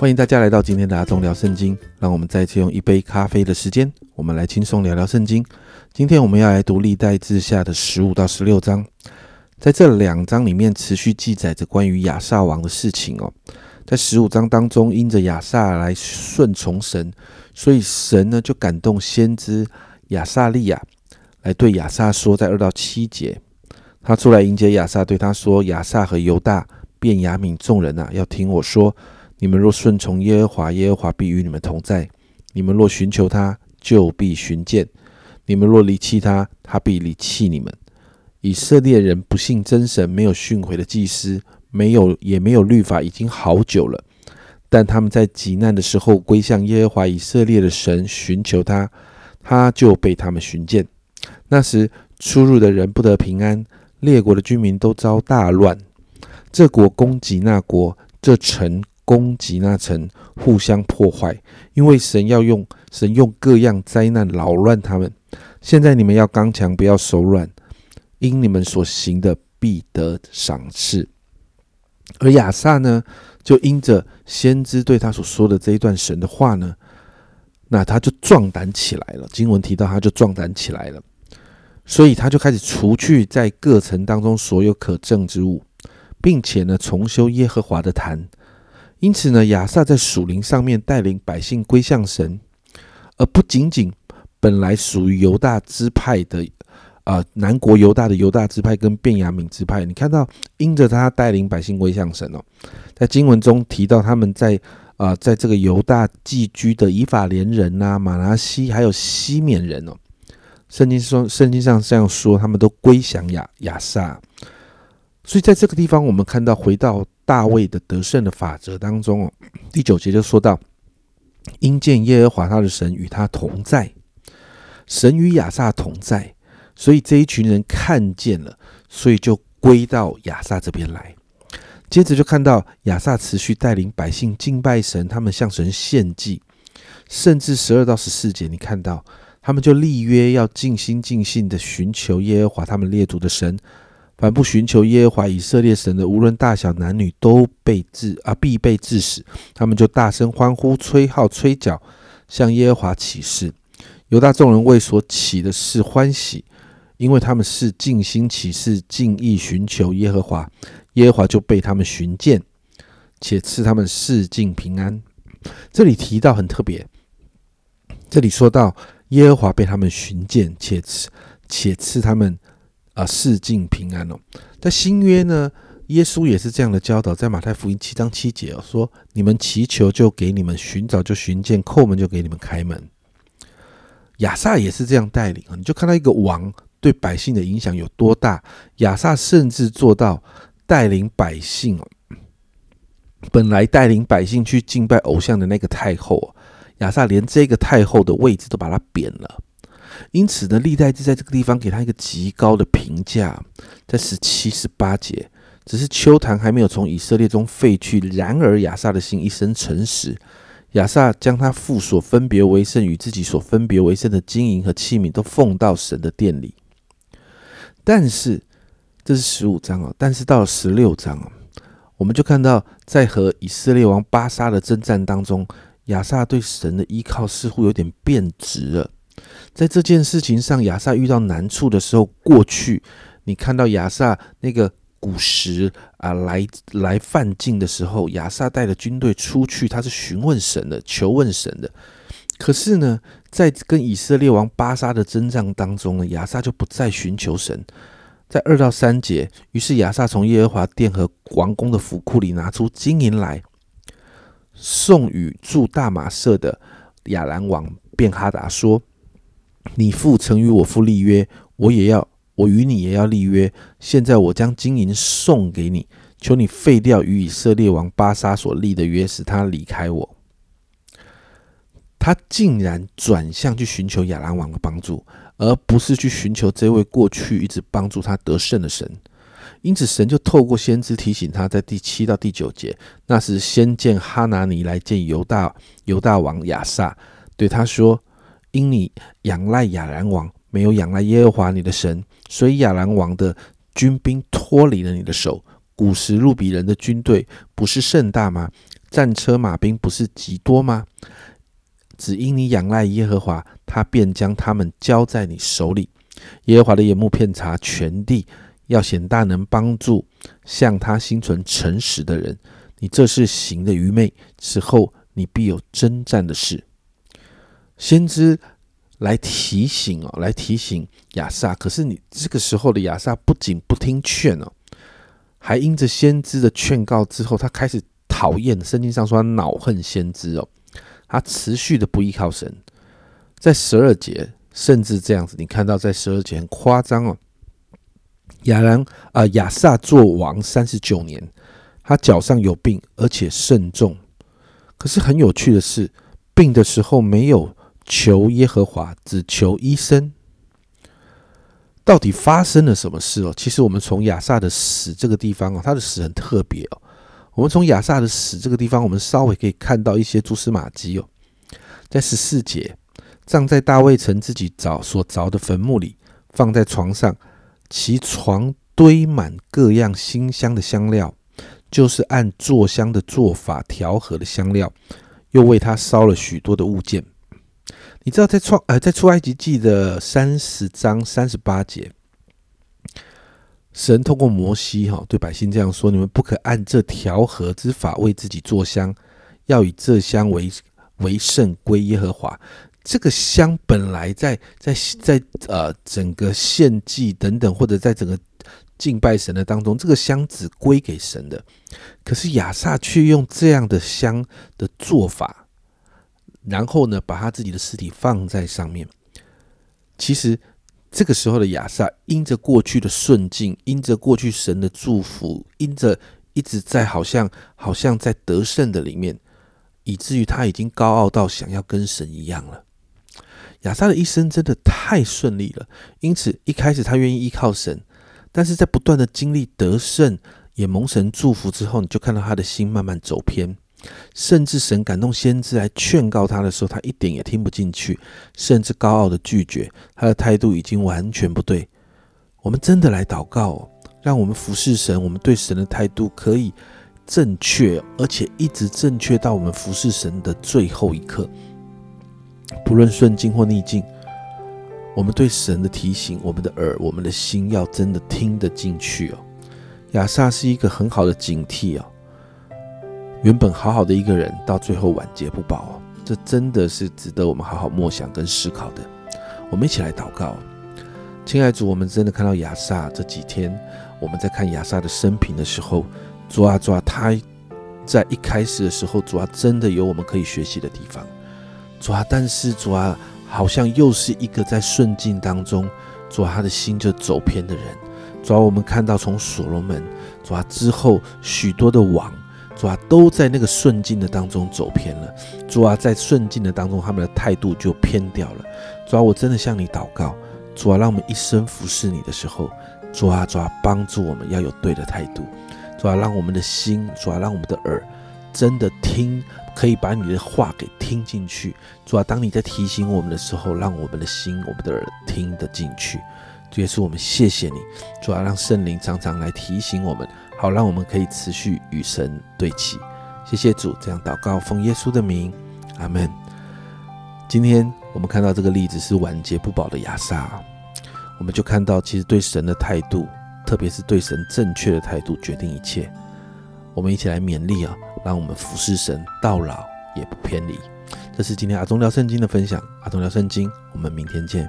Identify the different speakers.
Speaker 1: 欢迎大家来到今天的阿忠聊圣经。让我们再次用一杯咖啡的时间，我们来轻松聊聊圣经。今天我们要来读历代志下的十五到十六章，在这两章里面持续记载着关于亚萨王的事情哦。在十五章当中，因着亚萨来顺从神，所以神呢就感动先知亚萨利亚来对亚萨说，在二到七节，他出来迎接亚萨，对他说：“亚萨和犹大、便雅悯众人啊，要听我说。”你们若顺从耶和华，耶和华必与你们同在；你们若寻求他，就必寻见；你们若离弃他，他必离弃你们。以色列人不信真神，没有训诲的祭司，没有也没有律法，已经好久了。但他们在极难的时候归向耶和华以色列的神，寻求他，他就被他们寻见。那时出入的人不得平安，列国的居民都遭大乱。这国攻击那国，这城。攻击那城，互相破坏，因为神要用神用各样灾难扰乱他们。现在你们要刚强，不要手软，因你们所行的必得赏赐。而亚萨呢，就因着先知对他所说的这一段神的话呢，那他就壮胆起来了。经文提到，他就壮胆起来了，所以他就开始除去在各城当中所有可证之物，并且呢，重修耶和华的坛。因此呢，亚萨在属灵上面带领百姓归向神，而不仅仅本来属于犹大支派的啊南国犹大的犹大支派跟便雅悯支派，你看到因着他带领百姓归向神哦，在经文中提到他们在啊在这个犹大寄居的以法莲人呐、马拿西还有西缅人哦，圣经说圣经上这样说，他们都归降亚亚萨，所以在这个地方我们看到回到。大卫的得胜的法则当中哦，第九节就说到：“因见耶和华他的神与他同在，神与亚萨同在，所以这一群人看见了，所以就归到亚萨这边来。接着就看到亚萨持续带领百姓敬拜神，他们向神献祭，甚至十二到十四节，你看到他们就立约要尽心尽性的寻求耶和华他们列祖的神。”凡不寻求耶和华以色列神的，无论大小男女，都被治啊，必被致死。他们就大声欢呼，吹号吹角，向耶和华起誓。犹大众人为所起的事欢喜，因为他们是尽心起誓，尽意寻求耶和华，耶和华就被他们寻见，且赐他们世尽平安。这里提到很特别，这里说到耶和华被他们寻见，且赐且赐他们。啊，世尽平安哦。在新约呢，耶稣也是这样的教导，在马太福音七章七节哦，说：“你们祈求就给你们，寻找就寻见，叩门就给你们开门。”亚萨也是这样带领啊，你就看到一个王对百姓的影响有多大。亚萨甚至做到带领百姓哦，本来带领百姓去敬拜偶像的那个太后，亚萨连这个太后的位置都把他贬了。因此呢，历代志在这个地方给他一个极高的评价，在十七、十八节，只是秋坛还没有从以色列中废去。然而亚萨的心一生诚实，亚萨将他父所分别为圣与自己所分别为圣的金银和器皿都奉到神的殿里。但是这是十五章啊，但是到了十六章啊，我们就看到在和以色列王巴沙的征战当中，亚萨对神的依靠似乎有点变质了。在这件事情上，亚萨遇到难处的时候，过去你看到亚萨那个古时啊来来犯境的时候，亚萨带着军队出去，他是询问神的，求问神的。可是呢，在跟以色列王巴沙的征战当中呢，亚萨就不再寻求神。在二到三节，于是亚萨从耶和华殿和王宫的府库里拿出金银来，送与住大马色的亚兰王便哈达说。你父曾与我父立约，我也要，我与你也要立约。现在我将金银送给你，求你废掉与以色列王巴沙所立的约，使他离开我。他竟然转向去寻求亚兰王的帮助，而不是去寻求这位过去一直帮助他得胜的神。因此，神就透过先知提醒他，在第七到第九节，那是先见哈拿尼来见犹大犹大王亚萨，对他说。因你仰赖亚兰王，没有仰赖耶和华你的神，所以亚兰王的军兵脱离了你的手。古时路比人的军队不是甚大吗？战车马兵不是极多吗？只因你仰赖耶和华，他便将他们交在你手里。耶和华的眼目遍察全地，要显大能帮助向他心存诚实的人。你这是行的愚昧，此后你必有征战的事。先知来提醒哦，来提醒亚萨。可是你这个时候的亚萨不仅不听劝哦，还因着先知的劝告之后，他开始讨厌。圣经上说他恼恨先知哦。他持续的不依靠神，在十二节甚至这样子，你看到在十二节很夸张哦。亚兰啊，亚萨做王三十九年，他脚上有病，而且甚重。可是很有趣的是，病的时候没有求耶和华，只求医生。到底发生了什么事哦？其实我们从亚萨的死这个地方哦，他的死很特别哦。我们从亚萨的死这个地方，我们稍微可以看到一些蛛丝马迹哦。在十四节，葬在大卫城自己凿所凿的坟墓里，放在床上，其床堆满各样馨香的香料，就是按做香的做法调和的香料，又为他烧了许多的物件。你知道，在创呃，在出埃及记的三十章三十八节。神通过摩西哈对百姓这样说：你们不可按这调和之法为自己做香，要以这香为为圣归耶和华。这个香本来在在在呃整个献祭等等，或者在整个敬拜神的当中，这个香只归给神的。可是亚萨却用这样的香的做法，然后呢，把他自己的尸体放在上面。其实。这个时候的亚萨，因着过去的顺境，因着过去神的祝福，因着一直在好像好像在得胜的里面，以至于他已经高傲到想要跟神一样了。亚萨的一生真的太顺利了，因此一开始他愿意依靠神，但是在不断的经历得胜，也蒙神祝福之后，你就看到他的心慢慢走偏。甚至神感动先知来劝告他的时候，他一点也听不进去，甚至高傲的拒绝，他的态度已经完全不对。我们真的来祷告，让我们服侍神，我们对神的态度可以正确，而且一直正确到我们服侍神的最后一刻，不论顺境或逆境，我们对神的提醒，我们的耳，我们的心要真的听得进去哦。亚萨是一个很好的警惕哦。原本好好的一个人，到最后晚节不保，这真的是值得我们好好默想跟思考的。我们一起来祷告，亲爱的主，我们真的看到亚萨这几天，我们在看亚萨的生平的时候，主啊主啊，他在一开始的时候，主啊真的有我们可以学习的地方，主啊，但是主啊，好像又是一个在顺境当中，主啊他的心就走偏的人，主啊，我们看到从所罗门，主啊之后许多的王。主啊，都在那个顺境的当中走偏了。主啊，在顺境的当中，他们的态度就偏掉了。主啊，我真的向你祷告，主啊，让我们一生服侍你的时候，主啊，主啊，帮助我们要有对的态度。主啊，让我们的心，主啊，让我们的耳，真的听，可以把你的话给听进去。主啊，当你在提醒我们的时候，让我们的心，我们的耳听得进去。主耶稣，我们谢谢你。主啊，让圣灵常常来提醒我们。好，让我们可以持续与神对齐。谢谢主，这样祷告，奉耶稣的名，阿门。今天我们看到这个例子是晚节不保的亚萨，我们就看到其实对神的态度，特别是对神正确的态度，决定一切。我们一起来勉励啊，让我们服侍神到老也不偏离。这是今天阿忠聊圣经的分享，阿忠聊圣经，我们明天见。